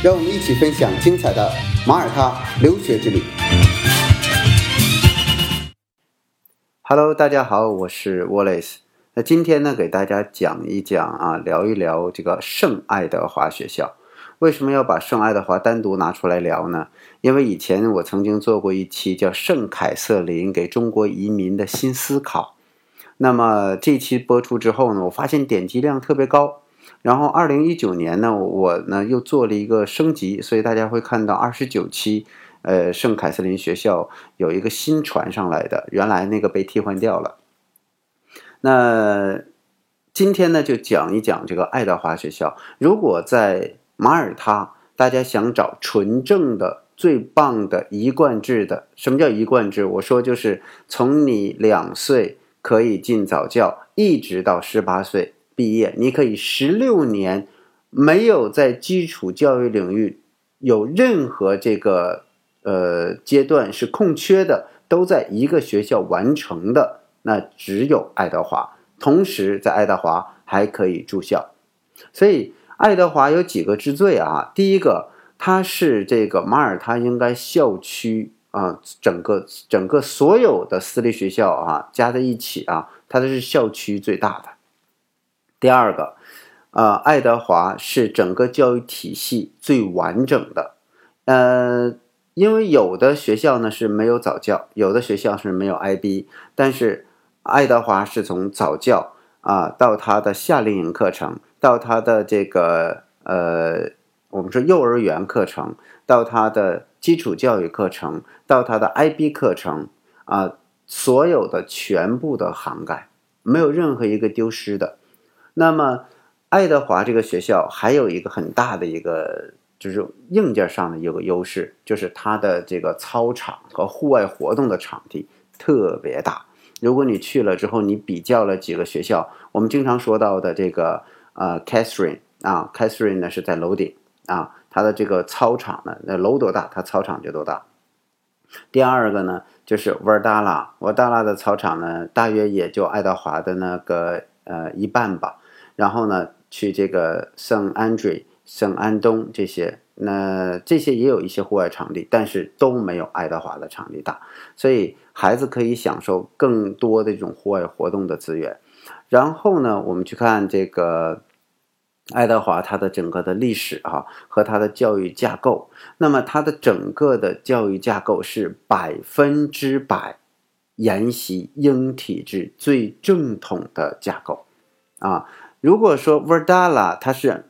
让我们一起分享精彩的马耳他留学之旅。Hello，大家好，我是 Wallace。那今天呢，给大家讲一讲啊，聊一聊这个圣爱德华学校。为什么要把圣爱德华单独拿出来聊呢？因为以前我曾经做过一期叫《圣凯瑟琳给中国移民的新思考》，那么这期播出之后呢，我发现点击量特别高。然后二零一九年呢，我呢又做了一个升级，所以大家会看到二十九期，呃，圣凯瑟琳学校有一个新传上来的，原来那个被替换掉了。那今天呢，就讲一讲这个爱德华学校。如果在马耳他，大家想找纯正的、最棒的一贯制的，什么叫一贯制？我说就是从你两岁可以进早教，一直到十八岁毕业，你可以十六年没有在基础教育领域有任何这个呃阶段是空缺的，都在一个学校完成的，那只有爱德华。同时，在爱德华还可以住校，所以。爱德华有几个之最啊？第一个，它是这个马耳他应该校区啊，整个整个所有的私立学校啊加在一起啊，它的是校区最大的。第二个，呃，爱德华是整个教育体系最完整的。呃，因为有的学校呢是没有早教，有的学校是没有 IB，但是爱德华是从早教啊到他的夏令营课程。到他的这个呃，我们说幼儿园课程，到他的基础教育课程，到他的 IB 课程啊，所有的全部的涵盖，没有任何一个丢失的。那么，爱德华这个学校还有一个很大的一个，就是硬件上的一个优势，就是它的这个操场和户外活动的场地特别大。如果你去了之后，你比较了几个学校，我们经常说到的这个。呃，Catherine 啊，Catherine 呢是在楼顶啊，它的这个操场呢，那楼多大，它操场就多大。第二个呢，就是 Verdala，Verdala 的操场呢，大约也就爱德华的那个呃一半吧。然后呢，去这个圣安 e 圣安东这些，那这些也有一些户外场地，但是都没有爱德华的场地大，所以孩子可以享受更多的这种户外活动的资源。然后呢，我们去看这个。爱德华它的整个的历史啊和它的教育架构，那么它的整个的教育架构是百分之百沿袭英体制最正统的架构啊。如果说 Verdala 它是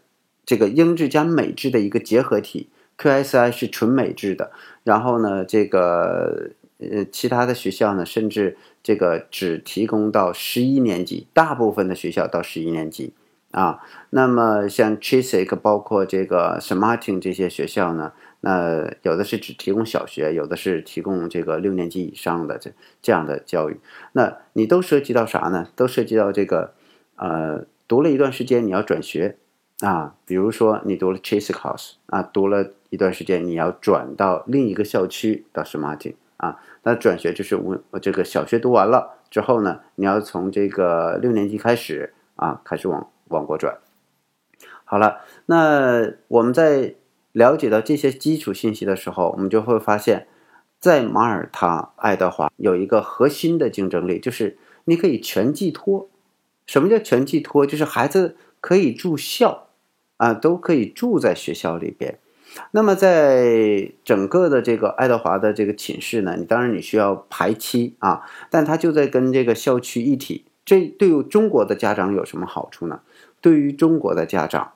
这个英制加美制的一个结合体，QSI 是纯美制的，然后呢，这个呃其他的学校呢，甚至这个只提供到十一年级，大部分的学校到十一年级。啊，那么像 Chiswick 包括这个 s Martin 这些学校呢，那有的是只提供小学，有的是提供这个六年级以上的这这样的教育。那你都涉及到啥呢？都涉及到这个，呃，读了一段时间你要转学啊，比如说你读了 Chase House 啊，读了一段时间你要转到另一个校区到 smart 啊，那转学就是我这个小学读完了之后呢，你要从这个六年级开始啊，开始往。往过转，好了，那我们在了解到这些基础信息的时候，我们就会发现，在马耳他爱德华有一个核心的竞争力，就是你可以全寄托。什么叫全寄托？就是孩子可以住校啊，都可以住在学校里边。那么在整个的这个爱德华的这个寝室呢，你当然你需要排期啊，但他就在跟这个校区一体。这对于中国的家长有什么好处呢？对于中国的家长，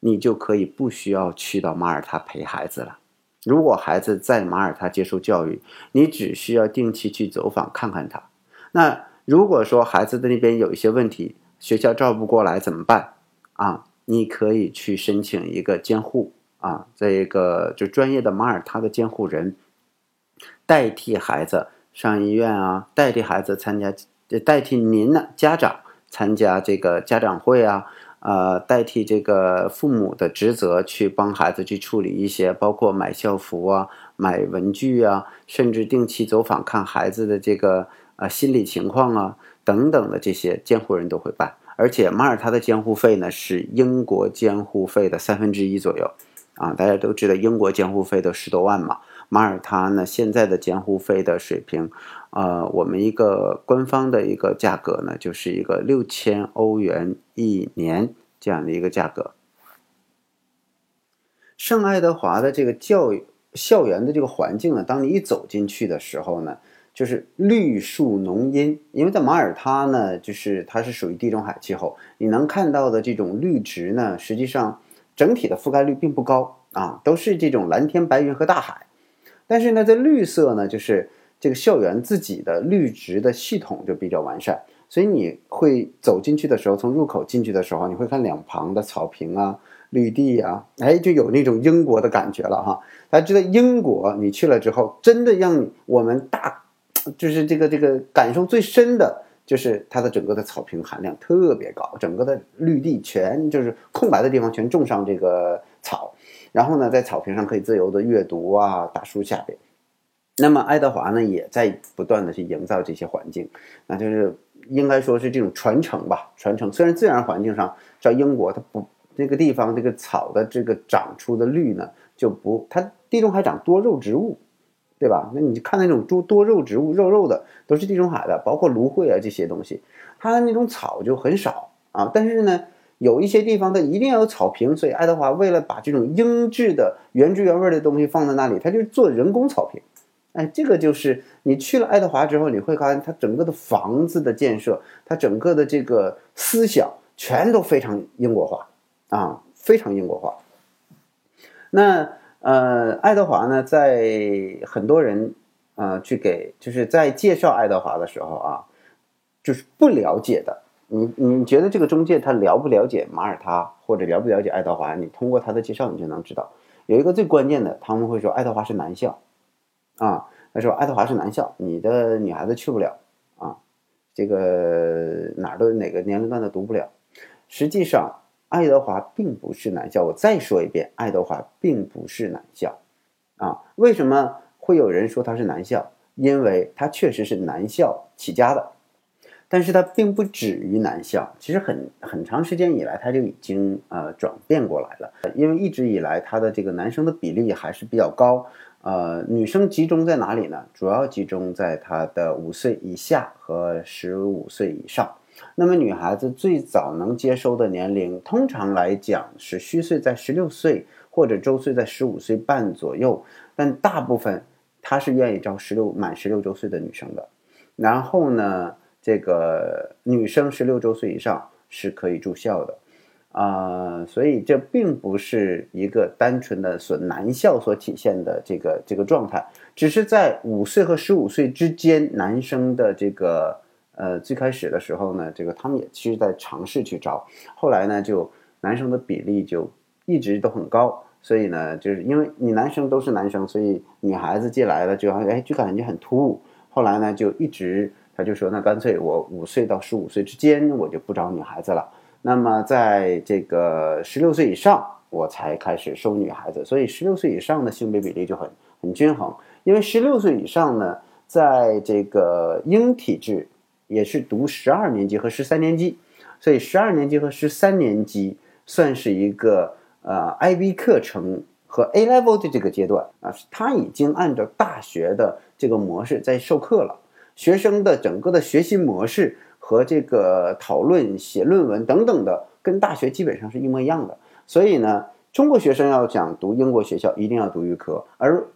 你就可以不需要去到马耳他陪孩子了。如果孩子在马耳他接受教育，你只需要定期去走访看看他。那如果说孩子的那边有一些问题，学校照不过来怎么办？啊，你可以去申请一个监护啊，这个就专业的马耳他的监护人代替孩子上医院啊，代替孩子参加，代替您呢家长参加这个家长会啊。呃，代替这个父母的职责去帮孩子去处理一些，包括买校服啊、买文具啊，甚至定期走访看孩子的这个啊心理情况啊等等的这些监护人都会办。而且马耳他的监护费呢是英国监护费的三分之一左右，啊，大家都知道英国监护费都十多万嘛，马耳他呢现在的监护费的水平，呃，我们一个官方的一个价格呢就是一个六千欧元一年。这样的一个价格，圣爱德华的这个教育校园的这个环境呢，当你一走进去的时候呢，就是绿树浓荫。因为在马耳他呢，就是它是属于地中海气候，你能看到的这种绿植呢，实际上整体的覆盖率并不高啊，都是这种蓝天白云和大海。但是呢，在绿色呢，就是这个校园自己的绿植的系统就比较完善。所以你会走进去的时候，从入口进去的时候，你会看两旁的草坪啊、绿地啊，哎，就有那种英国的感觉了哈。大家知道英国，你去了之后，真的让我们大，就是这个这个感受最深的，就是它的整个的草坪含量特别高，整个的绿地全就是空白的地方全种上这个草，然后呢，在草坪上可以自由的阅读啊，大树下边。那么爱德华呢，也在不断的去营造这些环境，那就是。应该说是这种传承吧，传承。虽然自然环境上，在英国它不这个地方这个草的这个长出的绿呢，就不它地中海长多肉植物，对吧？那你看那种多多肉植物，肉肉的都是地中海的，包括芦荟啊这些东西，它的那种草就很少啊。但是呢，有一些地方它一定要有草坪，所以爱德华为了把这种英制的原汁原味的东西放在那里，他就做人工草坪。哎，这个就是你去了爱德华之后，你会发现它整个的房子的建设，它整个的这个思想全都非常英国化啊，非常英国化。那呃，爱德华呢，在很多人啊去给就是在介绍爱德华的时候啊，就是不了解的，你你觉得这个中介他了不了解马耳他或者了不了解爱德华？你通过他的介绍，你就能知道有一个最关键的，他们会说爱德华是男校。啊，他说爱德华是男校，你的女孩子去不了啊，这个哪儿都哪个年龄段都读不了。实际上，爱德华并不是男校。我再说一遍，爱德华并不是男校啊。为什么会有人说他是男校？因为他确实是男校起家的，但是他并不止于男校。其实很很长时间以来，他就已经呃转变过来了。因为一直以来，他的这个男生的比例还是比较高。呃，女生集中在哪里呢？主要集中在他的五岁以下和十五岁以上。那么女孩子最早能接收的年龄，通常来讲是虚岁在十六岁或者周岁在十五岁半左右。但大部分她是愿意招十六满十六周岁的女生的。然后呢，这个女生十六周岁以上是可以住校的。啊，所以这并不是一个单纯的所男校所体现的这个这个状态，只是在五岁和十五岁之间，男生的这个呃最开始的时候呢，这个他们也其实在尝试去招，后来呢就男生的比例就一直都很高，所以呢就是因为你男生都是男生，所以女孩子进来了就哎就感觉很突兀，后来呢就一直他就说那干脆我五岁到十五岁之间我就不招女孩子了。那么，在这个十六岁以上，我才开始收女孩子，所以十六岁以上的性别比例就很很均衡。因为十六岁以上呢，在这个英体制也是读十二年级和十三年级，所以十二年级和十三年级算是一个呃 IB 课程和 A level 的这个阶段啊，他已经按照大学的这个模式在授课了，学生的整个的学习模式。和这个讨论、写论文等等的，跟大学基本上是一模一样的。所以呢，中国学生要想读英国学校，一定要读预科；而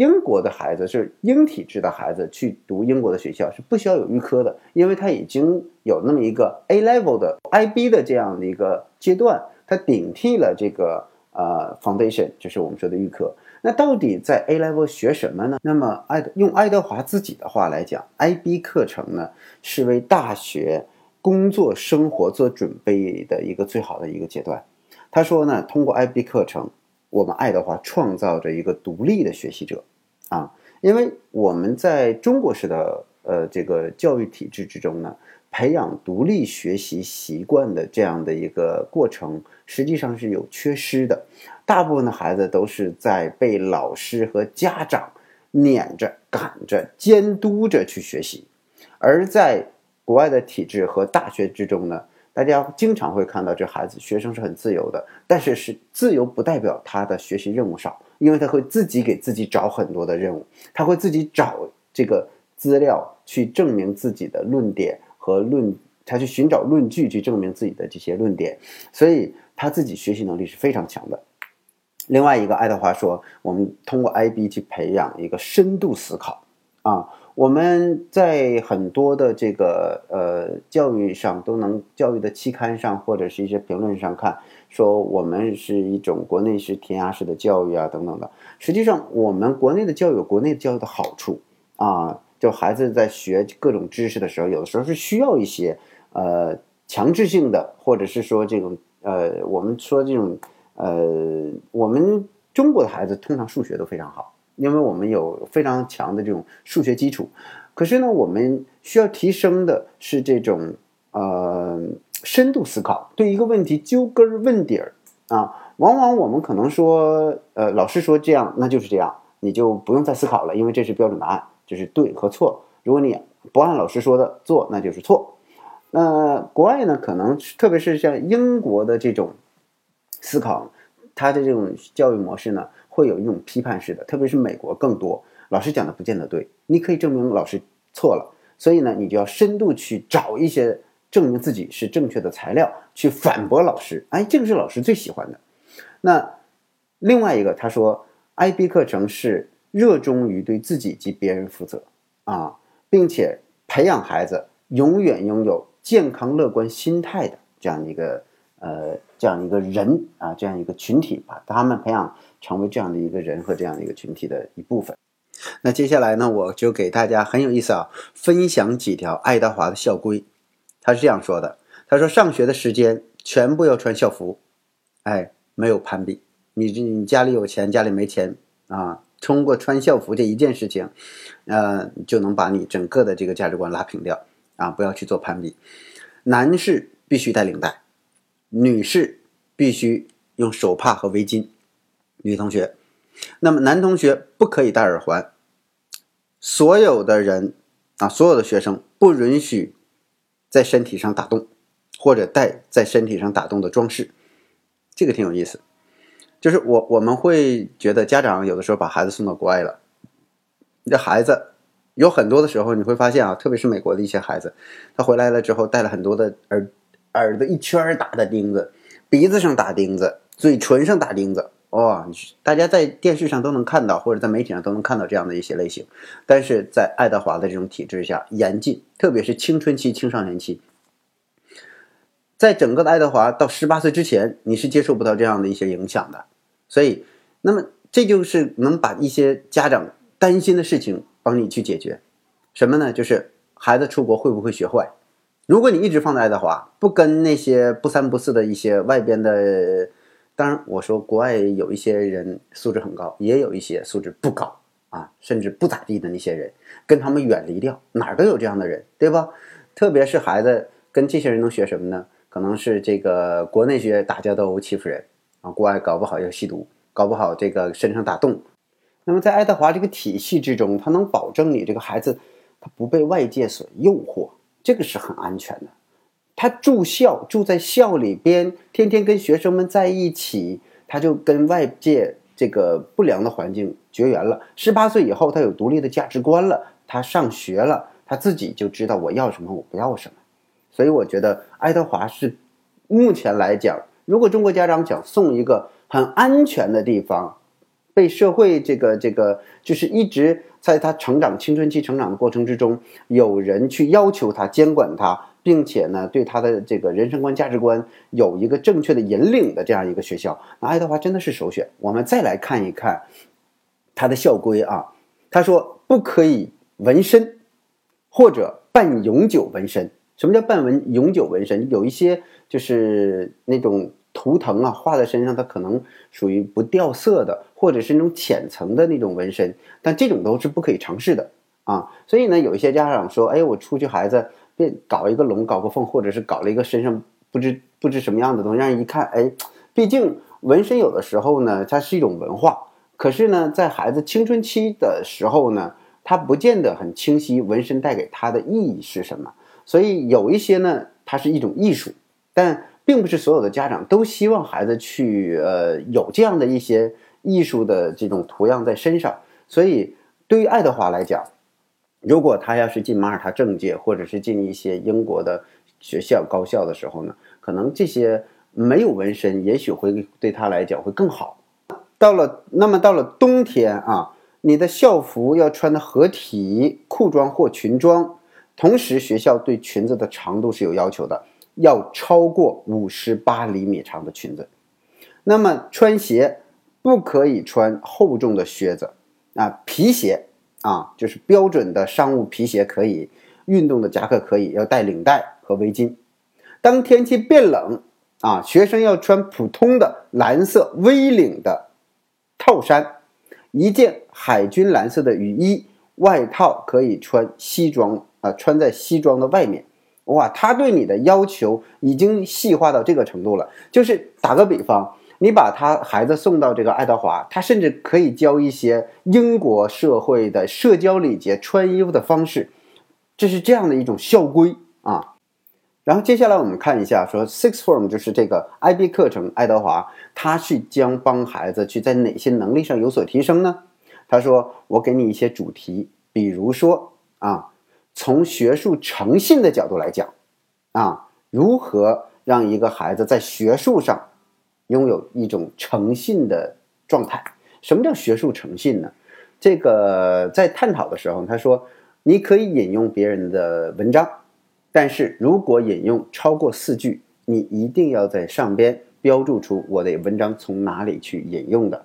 英国的孩子是英体制的孩子去读英国的学校是不需要有预科的，因为他已经有那么一个 A level 的 IB 的这样的一个阶段，他顶替了这个呃 foundation，就是我们说的预科。那到底在 A level 学什么呢？那么爱用爱德华自己的话来讲，IB 课程呢是为大学工作生活做准备的一个最好的一个阶段。他说呢，通过 IB 课程，我们爱德华创造着一个独立的学习者啊，因为我们在中国式的呃这个教育体制之中呢，培养独立学习习惯的这样的一个过程，实际上是有缺失的。大部分的孩子都是在被老师和家长撵着、赶着、监督着去学习，而在国外的体制和大学之中呢。大家经常会看到这孩子学生是很自由的，但是是自由不代表他的学习任务少，因为他会自己给自己找很多的任务，他会自己找这个资料去证明自己的论点和论，他去寻找论据去证明自己的这些论点，所以他自己学习能力是非常强的。另外一个，爱德华说，我们通过 IB 去培养一个深度思考啊。我们在很多的这个呃教育上都能教育的期刊上或者是一些评论上看，说我们是一种国内是填鸭式的教育啊等等的。实际上，我们国内的教育有国内教育的好处啊，就孩子在学各种知识的时候，有的时候是需要一些呃强制性的，或者是说这种呃我们说这种呃我们中国的孩子通常数学都非常好。因为我们有非常强的这种数学基础，可是呢，我们需要提升的是这种呃深度思考，对一个问题揪根问底儿啊。往往我们可能说，呃，老师说这样，那就是这样，你就不用再思考了，因为这是标准答案，这是对和错。如果你不按老师说的做，那就是错。那国外呢，可能特别是像英国的这种思考，它的这种教育模式呢。会有一种批判式的，特别是美国更多，老师讲的不见得对，你可以证明老师错了，所以呢，你就要深度去找一些证明自己是正确的材料，去反驳老师。哎，这个是老师最喜欢的。那另外一个，他说，IB 课程是热衷于对自己及别人负责啊，并且培养孩子永远拥有健康乐观心态的这样一个。呃，这样一个人啊，这样一个群体，把他们培养成为这样的一个人和这样的一个群体的一部分。那接下来呢，我就给大家很有意思啊，分享几条爱德华的校规。他是这样说的：他说，上学的时间全部要穿校服，哎，没有攀比。你你家里有钱，家里没钱啊，通过穿校服这一件事情，呃，就能把你整个的这个价值观拉平掉啊！不要去做攀比。男士必须带领带。女士必须用手帕和围巾，女同学，那么男同学不可以戴耳环。所有的人啊，所有的学生不允许在身体上打洞，或者戴在身体上打洞的装饰。这个挺有意思，就是我我们会觉得家长有的时候把孩子送到国外了，这孩子有很多的时候你会发现啊，特别是美国的一些孩子，他回来了之后带了很多的耳。耳朵一圈打的钉子，鼻子上打钉子，嘴唇上打钉子，哇！大家在电视上都能看到，或者在媒体上都能看到这样的一些类型。但是在爱德华的这种体制下，严禁，特别是青春期、青少年期，在整个的爱德华到十八岁之前，你是接受不到这样的一些影响的。所以，那么这就是能把一些家长担心的事情帮你去解决，什么呢？就是孩子出国会不会学坏？如果你一直放在爱德华，不跟那些不三不四的一些外边的，当然我说国外有一些人素质很高，也有一些素质不高啊，甚至不咋地的那些人，跟他们远离掉，哪儿都有这样的人，对吧？特别是孩子跟这些人能学什么呢？可能是这个国内学打架斗殴欺负人啊，国外搞不好要吸毒，搞不好这个身上打洞。那么在爱德华这个体系之中，他能保证你这个孩子他不被外界所诱惑。这个是很安全的，他住校住在校里边，天天跟学生们在一起，他就跟外界这个不良的环境绝缘了。十八岁以后，他有独立的价值观了，他上学了，他自己就知道我要什么，我不要什么。所以我觉得爱德华是目前来讲，如果中国家长想送一个很安全的地方，被社会这个这个就是一直。在他成长青春期成长的过程之中，有人去要求他监管他，并且呢，对他的这个人生观、价值观有一个正确的引领的这样一个学校，那爱德华真的是首选。我们再来看一看他的校规啊，他说不可以纹身或者半永久纹身。什么叫半纹永久纹身？有一些就是那种。图腾啊画在身上，它可能属于不掉色的，或者是那种浅层的那种纹身，但这种都是不可以尝试的啊。所以呢，有一些家长说，哎，我出去孩子搞一个龙，搞个凤，或者是搞了一个身上不知不知什么样的东西，让人一看，哎，毕竟纹身有的时候呢，它是一种文化，可是呢，在孩子青春期的时候呢，他不见得很清晰纹身带给他的意义是什么，所以有一些呢，它是一种艺术，但。并不是所有的家长都希望孩子去呃有这样的一些艺术的这种图样在身上，所以对于爱德华来讲，如果他要是进马耳他政界或者是进一些英国的学校高校的时候呢，可能这些没有纹身，也许会对他来讲会更好。到了那么到了冬天啊，你的校服要穿的合体，裤装或裙装，同时学校对裙子的长度是有要求的。要超过五十八厘米长的裙子，那么穿鞋不可以穿厚重的靴子啊，皮鞋啊，就是标准的商务皮鞋可以，运动的夹克可以，要带领带和围巾。当天气变冷啊，学生要穿普通的蓝色 V 领的套衫，一件海军蓝色的雨衣，外套可以穿西装啊，穿在西装的外面。哇，他对你的要求已经细化到这个程度了。就是打个比方，你把他孩子送到这个爱德华，他甚至可以教一些英国社会的社交礼节、穿衣服的方式，这是这样的一种校规啊。然后接下来我们看一下，说 Six Form 就是这个 IB 课程，爱德华他是将帮孩子去在哪些能力上有所提升呢？他说：“我给你一些主题，比如说啊。”从学术诚信的角度来讲，啊，如何让一个孩子在学术上拥有一种诚信的状态？什么叫学术诚信呢？这个在探讨的时候，他说，你可以引用别人的文章，但是如果引用超过四句，你一定要在上边标注出我的文章从哪里去引用的，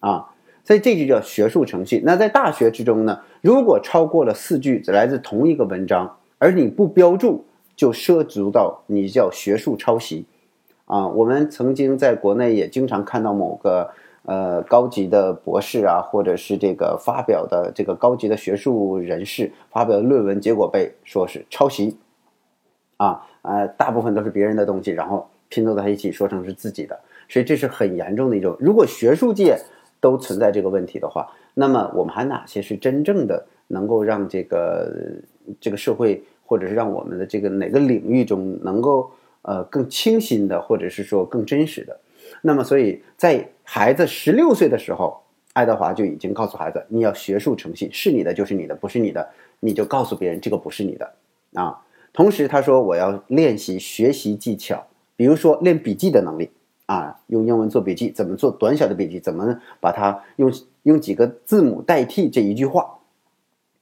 啊。所以这就叫学术诚信。那在大学之中呢，如果超过了四句来自同一个文章，而你不标注，就涉足到你叫学术抄袭。啊，我们曾经在国内也经常看到某个呃高级的博士啊，或者是这个发表的这个高级的学术人士发表的论文，结果被说是抄袭。啊，呃，大部分都是别人的东西，然后拼凑在一起说成是自己的，所以这是很严重的一种。如果学术界，都存在这个问题的话，那么我们还哪些是真正的能够让这个这个社会，或者是让我们的这个哪个领域中能够呃更清新的，或者是说更真实的？那么，所以在孩子十六岁的时候，爱德华就已经告诉孩子，你要学术诚信，是你的就是你的，不是你的你就告诉别人这个不是你的啊。同时，他说我要练习学习技巧，比如说练笔记的能力。啊，用英文做笔记，怎么做短小的笔记？怎么把它用用几个字母代替这一句话？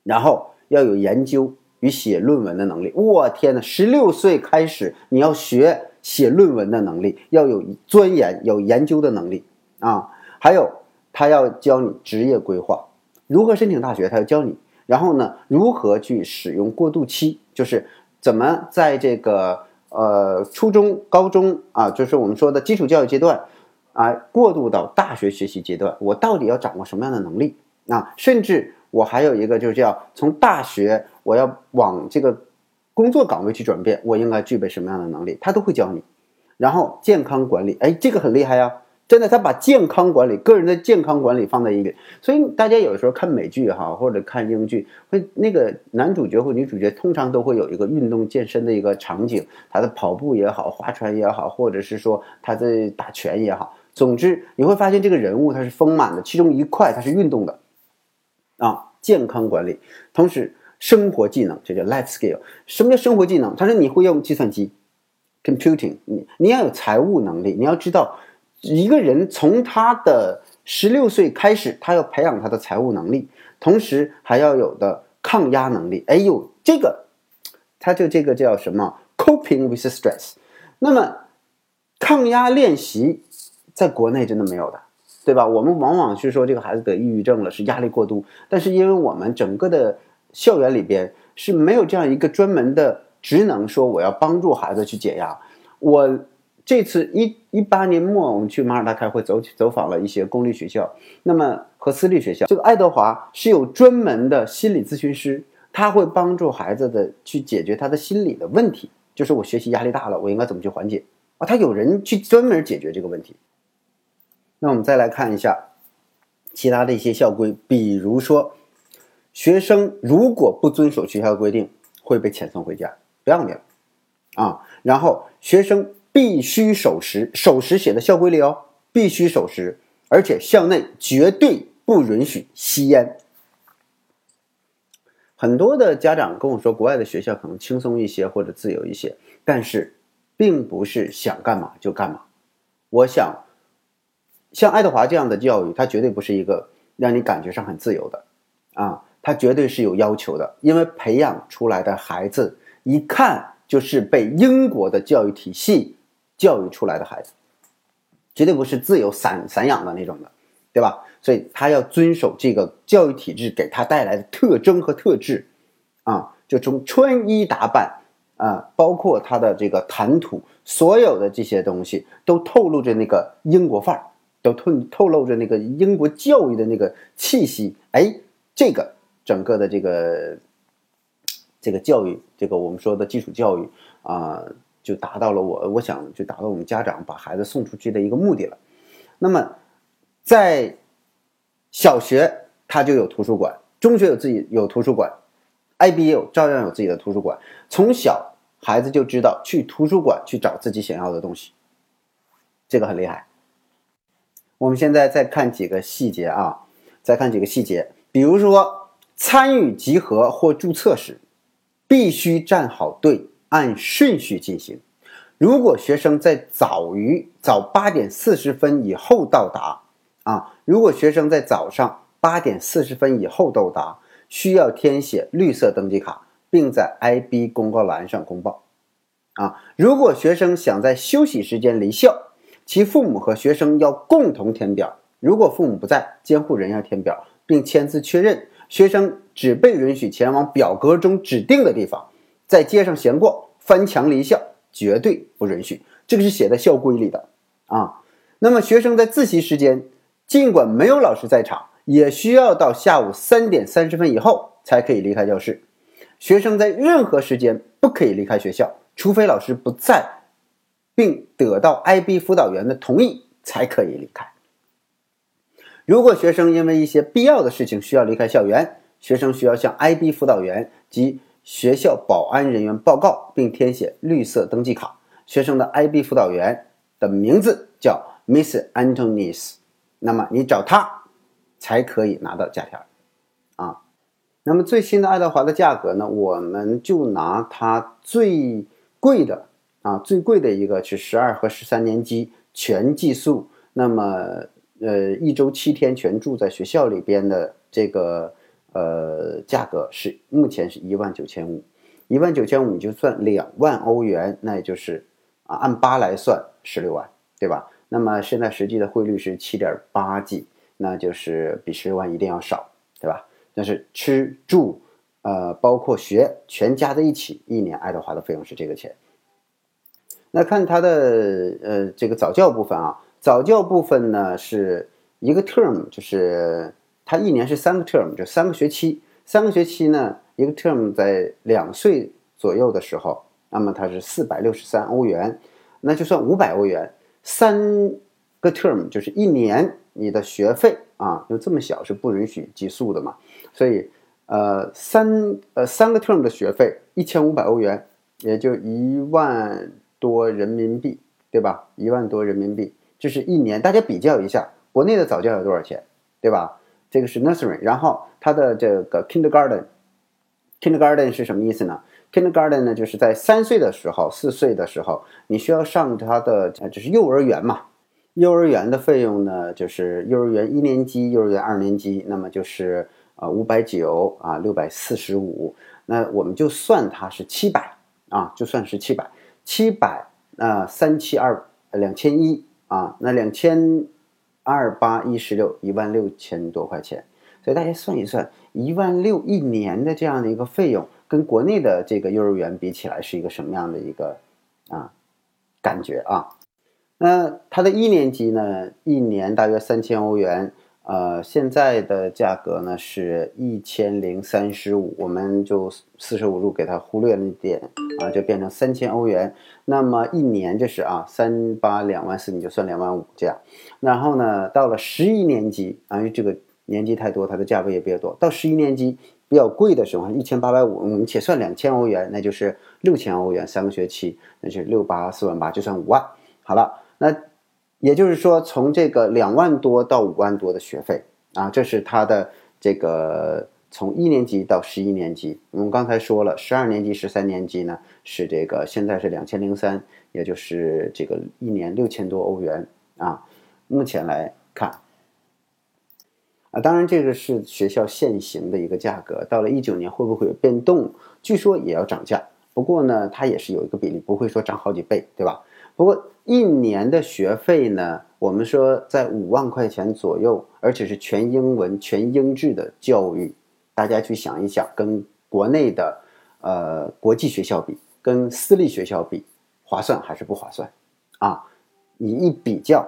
然后要有研究与写论文的能力。我天哪，十六岁开始你要学写论文的能力，要有钻研、有研究的能力啊！还有他要教你职业规划，如何申请大学，他要教你。然后呢，如何去使用过渡期，就是怎么在这个。呃，初中、高中啊，就是我们说的基础教育阶段，啊，过渡到大学学习阶段，我到底要掌握什么样的能力啊？甚至我还有一个就是叫从大学我要往这个工作岗位去转变，我应该具备什么样的能力？他都会教你。然后健康管理，哎，这个很厉害呀。真的，他把健康管理、个人的健康管理放在一个，所以大家有时候看美剧哈，或者看英剧，会那个男主角或女主角通常都会有一个运动健身的一个场景，他的跑步也好，划船也好，或者是说他在打拳也好，总之你会发现这个人物他是丰满的，其中一块他是运动的，啊，健康管理，同时生活技能，这叫 life skill。什么叫生活技能？他说你会用计算机，computing，你你要有财务能力，你要知道。一个人从他的十六岁开始，他要培养他的财务能力，同时还要有的抗压能力。哎呦，这个他就这个叫什么？coping with stress。那么抗压练习在国内真的没有的，对吧？我们往往是说这个孩子得抑郁症了，是压力过度。但是因为我们整个的校园里边是没有这样一个专门的职能，说我要帮助孩子去解压。我。这次一一八年末，我们去马耳他开会，走走访了一些公立学校，那么和私立学校，这个爱德华是有专门的心理咨询师，他会帮助孩子的去解决他的心理的问题，就是我学习压力大了，我应该怎么去缓解啊？他有人去专门解决这个问题。那我们再来看一下其他的一些校规，比如说，学生如果不遵守学校的规定，会被遣送回家，不要你了啊！然后学生必须守时，守时写在校规里哦，必须守时，而且校内绝对不允许吸烟。很多的家长跟我说，国外的学校可能轻松一些或者自由一些，但是并不是想干嘛就干嘛。我想。像爱德华这样的教育，它绝对不是一个让你感觉上很自由的，啊，他绝对是有要求的，因为培养出来的孩子一看就是被英国的教育体系教育出来的孩子，绝对不是自由散散养的那种的，对吧？所以他要遵守这个教育体制给他带来的特征和特质，啊，就从穿衣打扮啊，包括他的这个谈吐，所有的这些东西都透露着那个英国范儿。都透透露着那个英国教育的那个气息，哎，这个整个的这个这个教育，这个我们说的基础教育啊，就达到了我我想就达到我们家长把孩子送出去的一个目的了。那么在小学他就有图书馆，中学有自己有图书馆，IB 有照样有自己的图书馆。从小孩子就知道去图书馆去找自己想要的东西，这个很厉害。我们现在再看几个细节啊，再看几个细节，比如说参与集合或注册时，必须站好队，按顺序进行。如果学生在早于早八点四十分以后到达，啊，如果学生在早上八点四十分以后到达，需要填写绿色登记卡，并在 IB 公告栏上公报。啊，如果学生想在休息时间离校。其父母和学生要共同填表，如果父母不在，监护人要填表并签字确认。学生只被允许前往表格中指定的地方，在街上闲逛、翻墙离校，绝对不允许。这个是写在校规里的啊。那么，学生在自习时间，尽管没有老师在场，也需要到下午三点三十分以后才可以离开教室。学生在任何时间不可以离开学校，除非老师不在。并得到 IB 辅导员的同意才可以离开。如果学生因为一些必要的事情需要离开校园，学生需要向 IB 辅导员及学校保安人员报告，并填写绿色登记卡。学生的 IB 辅导员的名字叫 Miss Antonis，那么你找他才可以拿到假条啊。那么最新的爱德华的价格呢？我们就拿它最贵的。啊，最贵的一个是十二和十三年级全寄宿，那么呃一周七天全住在学校里边的这个呃价格是目前是一万九千五，一万九千五你就算两万欧元，那也就是啊按八来算十六万，对吧？那么现在实际的汇率是七点八几，那就是比十六万一定要少，对吧？但是吃住呃包括学全加在一起，一年爱德华的费用是这个钱。那看它的呃这个早教部分啊，早教部分呢是一个 term，就是它一年是三个 term，就三个学期，三个学期呢一个 term 在两岁左右的时候，那么它是四百六十三欧元，那就算五百欧元，三个 term 就是一年你的学费啊，就这么小是不允许寄宿的嘛，所以呃三呃三个 term 的学费一千五百欧元，也就一万。多人民币，对吧？一万多人民币，就是一年。大家比较一下，国内的早教要多少钱，对吧？这个是 nursery，然后它的这个 kindergarten，kindergarten 是什么意思呢？kindergarten 呢，就是在三岁的时候、四岁的时候，你需要上它的，就是幼儿园嘛。幼儿园的费用呢，就是幼儿园一年级、幼儿园二年级，那么就是呃五百九啊，六百四十五。那我们就算它是七百啊，就算是七百。七百啊，三七二两千一啊，那两千二八一十六一万六千多块钱，所以大家算一算，一万六一年的这样的一个费用，跟国内的这个幼儿园比起来是一个什么样的一个啊感觉啊？那他的一年级呢，一年大约三千欧元。呃，现在的价格呢是一千零三十五，我们就四舍五入给它忽略了一点啊，就变成三千欧元。那么一年就是啊，三八两万四，你就算两万五这样。然后呢，到了十一年级啊，因为这个年级太多，它的价格也比较多。到十一年级比较贵的时候，一千八百五，我们且算两千欧元，那就是六千欧元三个学期，那就是六八四万八，就算五万。好了，那。也就是说，从这个两万多到五万多的学费啊，这是他的这个从一年级到十一年级。我们刚才说了，十二年级、十三年级呢是这个现在是两千零三，也就是这个一年六千多欧元啊。目前来看啊，当然这个是学校现行的一个价格，到了一九年会不会有变动？据说也要涨价，不过呢，它也是有一个比例，不会说涨好几倍，对吧？不过一年的学费呢，我们说在五万块钱左右，而且是全英文、全英制的教育，大家去想一想，跟国内的呃国际学校比，跟私立学校比，划算还是不划算？啊，你一比较，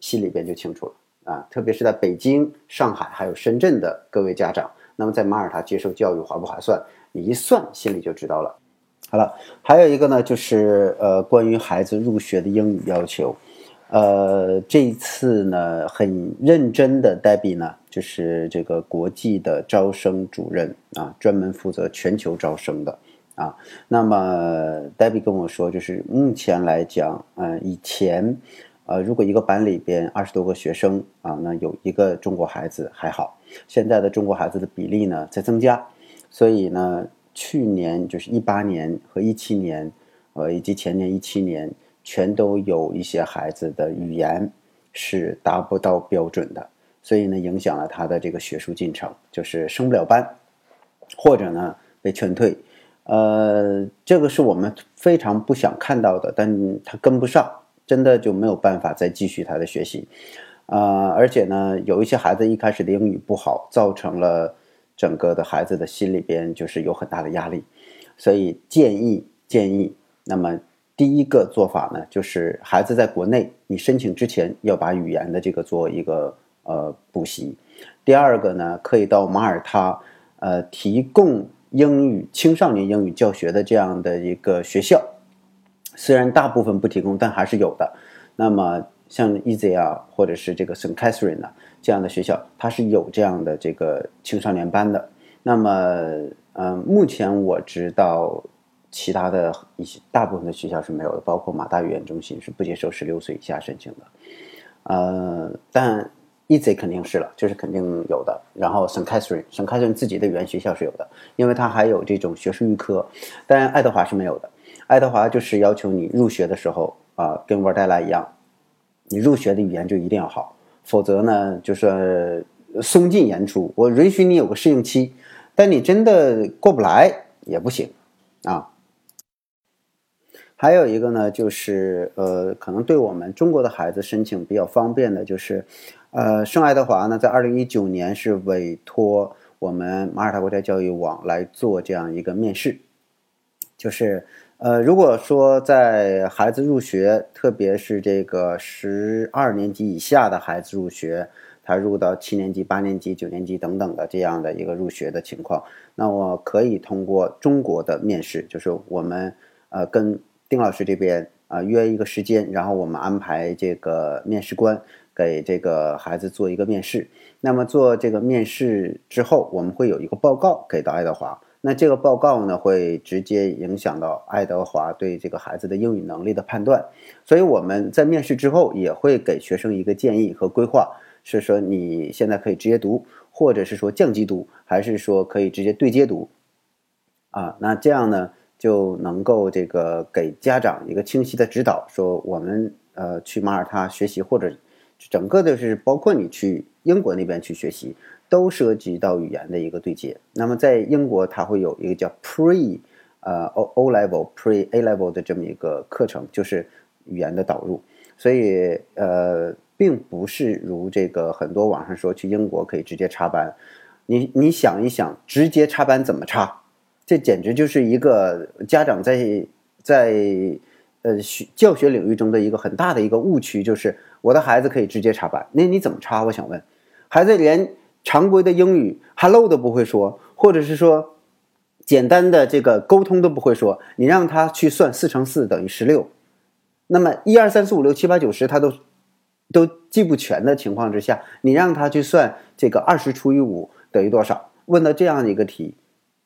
心里边就清楚了啊。特别是在北京、上海还有深圳的各位家长，那么在马耳他接受教育划不划算？你一算，心里就知道了。好了，还有一个呢，就是呃，关于孩子入学的英语要求，呃，这一次呢，很认真的 Debbie 呢，就是这个国际的招生主任啊，专门负责全球招生的啊。那么 Debbie 跟我说，就是目前来讲，呃，以前，呃，如果一个班里边二十多个学生啊，那有一个中国孩子还好，现在的中国孩子的比例呢在增加，所以呢。去年就是一八年和一七年，呃，以及前年一七年，全都有一些孩子的语言是达不到标准的，所以呢，影响了他的这个学术进程，就是升不了班，或者呢被劝退，呃，这个是我们非常不想看到的，但他跟不上，真的就没有办法再继续他的学习，啊，而且呢，有一些孩子一开始的英语不好，造成了。整个的孩子的心里边就是有很大的压力，所以建议建议，那么第一个做法呢，就是孩子在国内你申请之前要把语言的这个做一个呃补习。第二个呢，可以到马耳他呃提供英语青少年英语教学的这样的一个学校，虽然大部分不提供，但还是有的。那么像 Easy 啊，或者是这个 Saint Catherine 呢？这样的学校，它是有这样的这个青少年班的。那么，嗯，目前我知道，其他的一些大部分的学校是没有的，包括马大语言中心是不接受十六岁以下申请的。呃，但 Easy 肯定是了，就是肯定有的。然后 Saint Catherine，Saint Catherine 自己的语言学校是有的，因为它还有这种学术预科。但爱德华是没有的。爱德华就是要求你入学的时候啊，跟沃尔代拉一样，你入学的语言就一定要好。否则呢，就是松进严出。我允许你有个适应期，但你真的过不来也不行啊。还有一个呢，就是呃，可能对我们中国的孩子申请比较方便的，就是呃，圣爱德华呢，在二零一九年是委托我们马耳他国家教育网来做这样一个面试，就是。呃，如果说在孩子入学，特别是这个十二年级以下的孩子入学，他入到七年级、八年级、九年级等等的这样的一个入学的情况，那我可以通过中国的面试，就是我们呃跟丁老师这边啊约一个时间，然后我们安排这个面试官给这个孩子做一个面试。那么做这个面试之后，我们会有一个报告给到爱德华。那这个报告呢，会直接影响到爱德华对这个孩子的英语能力的判断，所以我们在面试之后也会给学生一个建议和规划，是说你现在可以直接读，或者是说降级读，还是说可以直接对接读，啊，那这样呢就能够这个给家长一个清晰的指导，说我们呃去马耳他学习，或者整个的是包括你去英国那边去学习。都涉及到语言的一个对接。那么在英国，它会有一个叫 Pre，呃 O O Level Pre A Level 的这么一个课程，就是语言的导入。所以呃，并不是如这个很多网上说去英国可以直接插班。你你想一想，直接插班怎么插？这简直就是一个家长在在呃学教学领域中的一个很大的一个误区，就是我的孩子可以直接插班，那你怎么插？我想问，孩子连常规的英语 hello 都不会说，或者是说简单的这个沟通都不会说，你让他去算四乘四等于十六，那么一二三四五六七八九十他都都记不全的情况之下，你让他去算这个二十除以五等于多少？问到这样的一个题，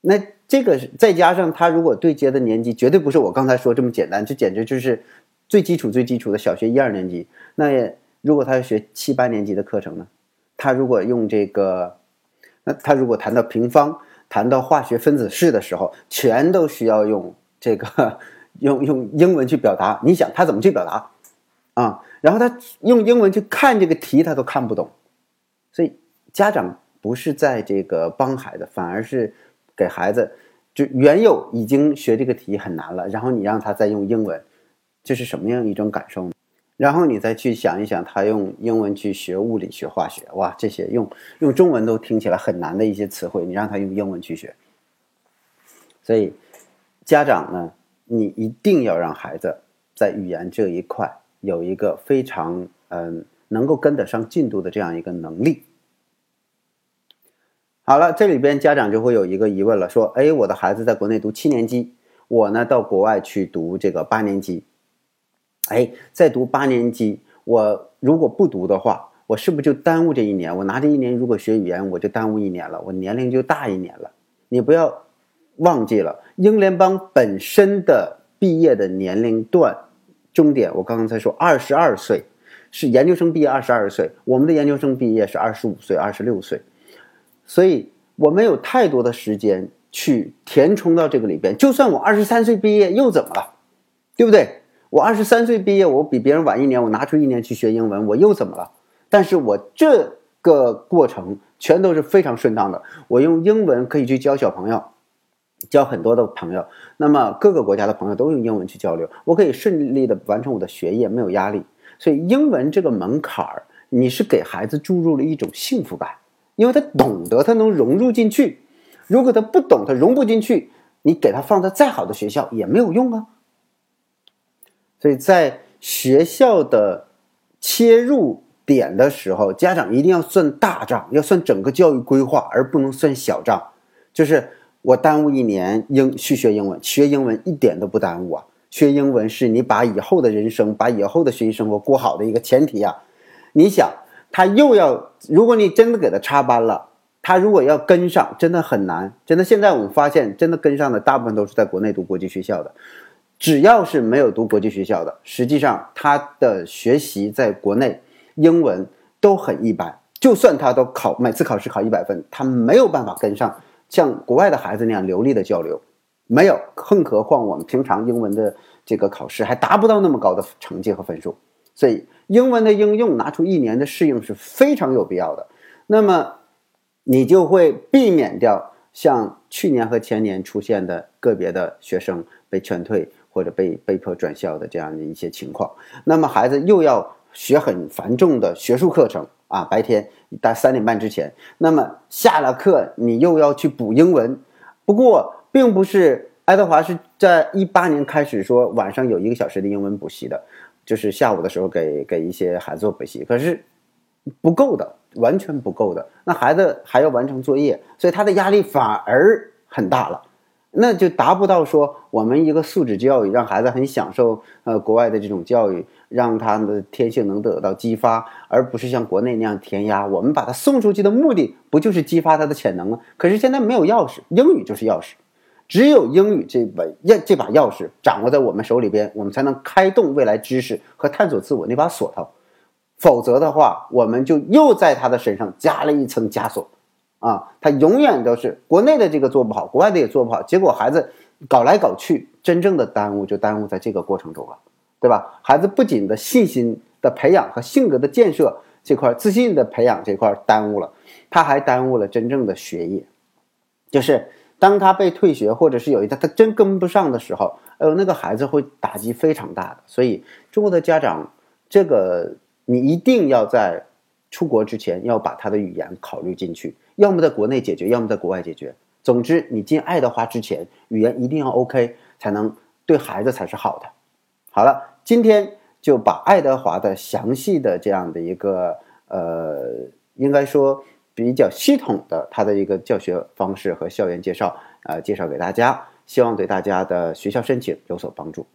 那这个再加上他如果对接的年级绝对不是我刚才说这么简单，这简直就是最基础最基础的小学一二年级。那如果他要学七八年级的课程呢？他如果用这个，那他如果谈到平方，谈到化学分子式的时候，全都需要用这个 用用英文去表达。你想他怎么去表达啊？然后他用英文去看这个题，他都看不懂。所以家长。不是在这个帮孩子，反而是给孩子，就原有已经学这个题很难了，然后你让他再用英文，这是什么样一种感受呢？然后你再去想一想，他用英文去学物理学化学，哇，这些用用中文都听起来很难的一些词汇，你让他用英文去学。所以家长呢，你一定要让孩子在语言这一块有一个非常嗯能够跟得上进度的这样一个能力。好了，这里边家长就会有一个疑问了，说：“哎，我的孩子在国内读七年级，我呢到国外去读这个八年级，哎，在读八年级，我如果不读的话，我是不是就耽误这一年？我拿这一年如果学语言，我就耽误一年了，我年龄就大一年了。你不要忘记了，英联邦本身的毕业的年龄段终点，我刚刚才说二十二岁，是研究生毕业二十二岁，我们的研究生毕业是二十五岁、二十六岁。”所以我没有太多的时间去填充到这个里边。就算我二十三岁毕业又怎么了，对不对？我二十三岁毕业，我比别人晚一年，我拿出一年去学英文，我又怎么了？但是我这个过程全都是非常顺当的。我用英文可以去教小朋友，教很多的朋友。那么各个国家的朋友都用英文去交流，我可以顺利的完成我的学业，没有压力。所以英文这个门槛儿，你是给孩子注入了一种幸福感。因为他懂得，他能融入进去。如果他不懂，他融不进去，你给他放在再好的学校也没有用啊。所以在学校的切入点的时候，家长一定要算大账，要算整个教育规划，而不能算小账。就是我耽误一年英去学英文，学英文一点都不耽误啊。学英文是你把以后的人生、把以后的学习生活过好的一个前提啊。你想。他又要，如果你真的给他插班了，他如果要跟上，真的很难。真的，现在我们发现，真的跟上的大部分都是在国内读国际学校的。只要是没有读国际学校的，实际上他的学习在国内英文都很一般。就算他都考每次考试考一百分，他没有办法跟上像国外的孩子那样流利的交流，没有。更何况我们平常英文的这个考试还达不到那么高的成绩和分数，所以。英文的应用拿出一年的适应是非常有必要的，那么你就会避免掉像去年和前年出现的个别的学生被劝退或者被被迫转校的这样的一些情况。那么孩子又要学很繁重的学术课程啊，白天到三点半之前，那么下了课你又要去补英文。不过，并不是爱德华是在一八年开始说晚上有一个小时的英文补习的。就是下午的时候给给一些孩子做补习，可是不够的，完全不够的。那孩子还要完成作业，所以他的压力反而很大了，那就达不到说我们一个素质教育，让孩子很享受呃国外的这种教育，让他的天性能得到激发，而不是像国内那样填鸭。我们把他送出去的目的不就是激发他的潜能吗？可是现在没有钥匙，英语就是钥匙。只有英语这把钥这把钥匙掌握在我们手里边，我们才能开动未来知识和探索自我那把锁头。否则的话，我们就又在他的身上加了一层枷锁。啊，他永远都是国内的这个做不好，国外的也做不好，结果孩子搞来搞去，真正的耽误就耽误在这个过程中了，对吧？孩子不仅的信心的培养和性格的建设这块，自信的培养这块耽误了，他还耽误了真正的学业，就是。当他被退学，或者是有一天他真跟不上的时候，哎呦，那个孩子会打击非常大的。所以，中国的家长，这个你一定要在出国之前要把他的语言考虑进去，要么在国内解决，要么在国外解决。总之，你进爱德华之前，语言一定要 OK，才能对孩子才是好的。好了，今天就把爱德华的详细的这样的一个呃，应该说比较系统的他的一个教学方式和校园介绍，呃，介绍给大家，希望对大家的学校申请有所帮助。